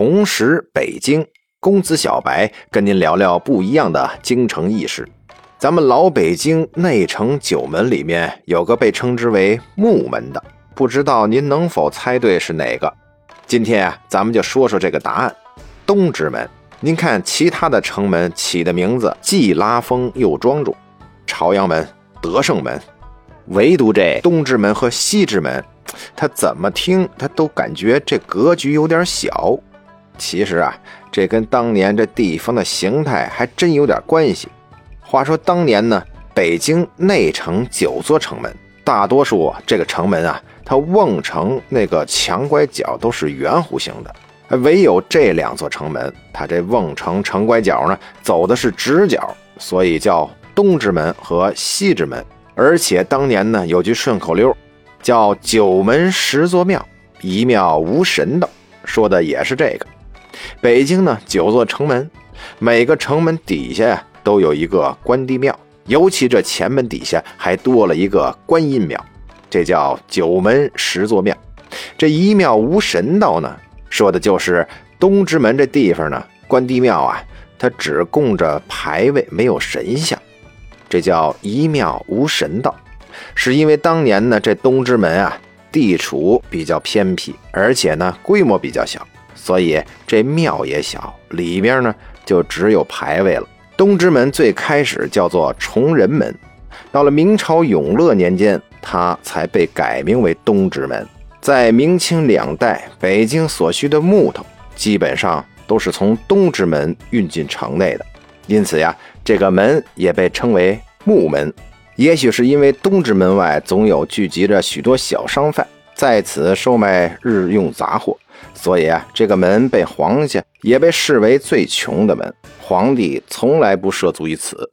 同时北京公子小白跟您聊聊不一样的京城轶事。咱们老北京内城九门里面有个被称之为木门的，不知道您能否猜对是哪个？今天啊，咱们就说说这个答案——东直门。您看其他的城门起的名字既拉风又庄重，朝阳门、德胜门，唯独这东直门和西直门，他怎么听他都感觉这格局有点小。其实啊，这跟当年这地方的形态还真有点关系。话说当年呢，北京内城九座城门，大多数这个城门啊，它瓮城那个墙拐角都是圆弧形的，唯有这两座城门，它这瓮城城拐角呢走的是直角，所以叫东直门和西直门。而且当年呢有句顺口溜，叫九门十座庙，一庙无神道，说的也是这个。北京呢九座城门，每个城门底下呀。都有一个关帝庙，尤其这前门底下还多了一个观音庙，这叫九门十座庙。这一庙无神道呢，说的就是东直门这地方呢，关帝庙啊，它只供着牌位，没有神像，这叫一庙无神道。是因为当年呢，这东直门啊，地处比较偏僻，而且呢，规模比较小，所以这庙也小，里边呢就只有牌位了。东直门最开始叫做崇仁门，到了明朝永乐年间，它才被改名为东直门。在明清两代，北京所需的木头基本上都是从东直门运进城内的，因此呀，这个门也被称为木门。也许是因为东直门外总有聚集着许多小商贩，在此售卖日用杂货。所以啊，这个门被皇家也被视为最穷的门，皇帝从来不涉足于此。